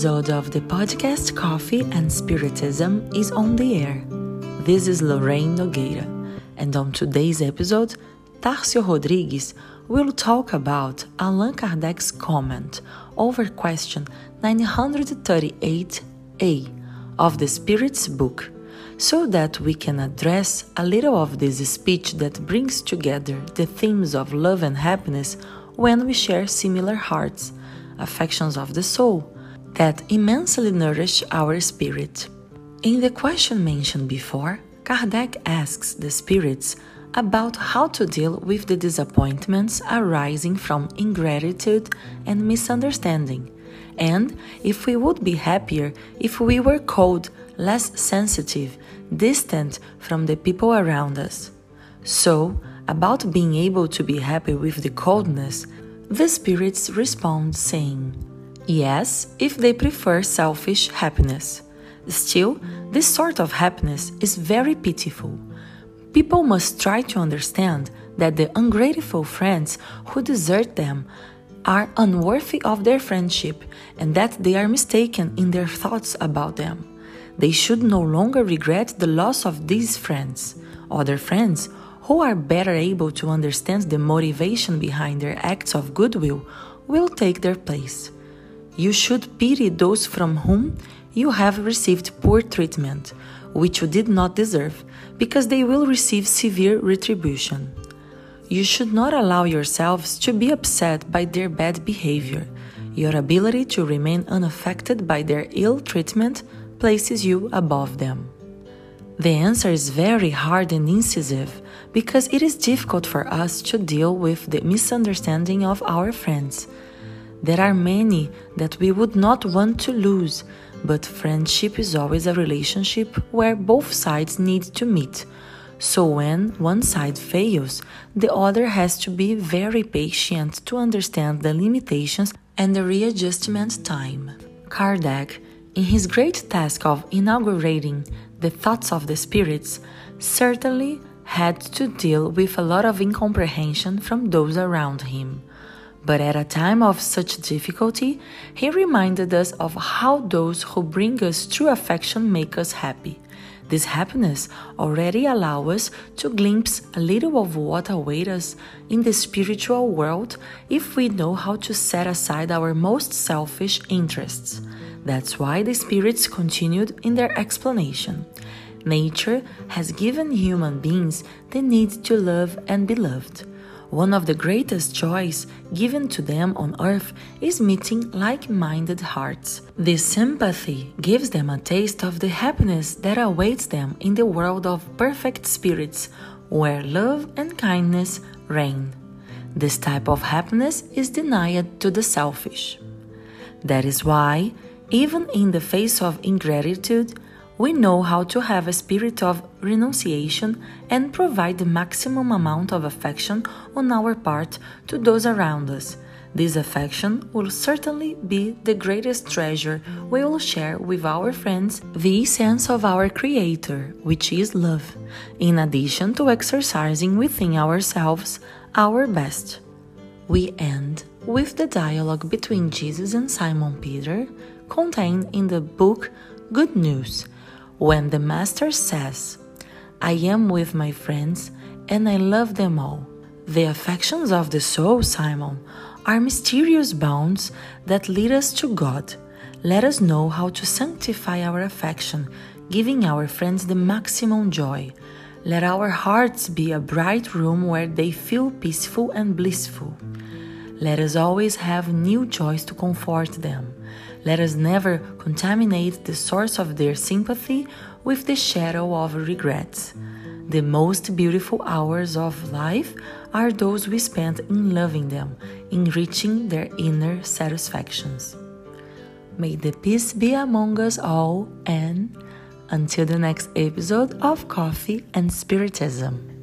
episode of the podcast Coffee and Spiritism is on the air. This is Lorraine Nogueira, and on today's episode, Tarcio Rodrigues will talk about Allan Kardec's comment over question 938a of the Spirit's book, so that we can address a little of this speech that brings together the themes of love and happiness when we share similar hearts, affections of the soul, that immensely nourish our spirit. In the question mentioned before, Kardec asks the spirits about how to deal with the disappointments arising from ingratitude and misunderstanding, and if we would be happier if we were cold, less sensitive, distant from the people around us. So, about being able to be happy with the coldness, the spirits respond saying, Yes, if they prefer selfish happiness. Still, this sort of happiness is very pitiful. People must try to understand that the ungrateful friends who desert them are unworthy of their friendship and that they are mistaken in their thoughts about them. They should no longer regret the loss of these friends. Other friends who are better able to understand the motivation behind their acts of goodwill will take their place. You should pity those from whom you have received poor treatment, which you did not deserve, because they will receive severe retribution. You should not allow yourselves to be upset by their bad behavior. Your ability to remain unaffected by their ill treatment places you above them. The answer is very hard and incisive because it is difficult for us to deal with the misunderstanding of our friends. There are many that we would not want to lose, but friendship is always a relationship where both sides need to meet. So when one side fails, the other has to be very patient to understand the limitations and the readjustment time. Kardec, in his great task of inaugurating the thoughts of the spirits, certainly had to deal with a lot of incomprehension from those around him. But at a time of such difficulty, he reminded us of how those who bring us true affection make us happy. This happiness already allows us to glimpse a little of what awaits us in the spiritual world if we know how to set aside our most selfish interests. That's why the spirits continued in their explanation. Nature has given human beings the need to love and be loved. One of the greatest joys given to them on earth is meeting like minded hearts. This sympathy gives them a taste of the happiness that awaits them in the world of perfect spirits, where love and kindness reign. This type of happiness is denied to the selfish. That is why, even in the face of ingratitude, we know how to have a spirit of renunciation and provide the maximum amount of affection on our part to those around us. This affection will certainly be the greatest treasure we will share with our friends, the essence of our Creator, which is love, in addition to exercising within ourselves our best. We end with the dialogue between Jesus and Simon Peter contained in the book Good News when the Master says, I am with my friends and I love them all. The affections of the soul, Simon, are mysterious bonds that lead us to God. Let us know how to sanctify our affection, giving our friends the maximum joy. Let our hearts be a bright room where they feel peaceful and blissful. Let us always have new joys to comfort them. Let us never contaminate the source of their sympathy with the shadow of regrets. The most beautiful hours of life are those we spend in loving them, enriching their inner satisfactions. May the peace be among us all, and until the next episode of Coffee and Spiritism.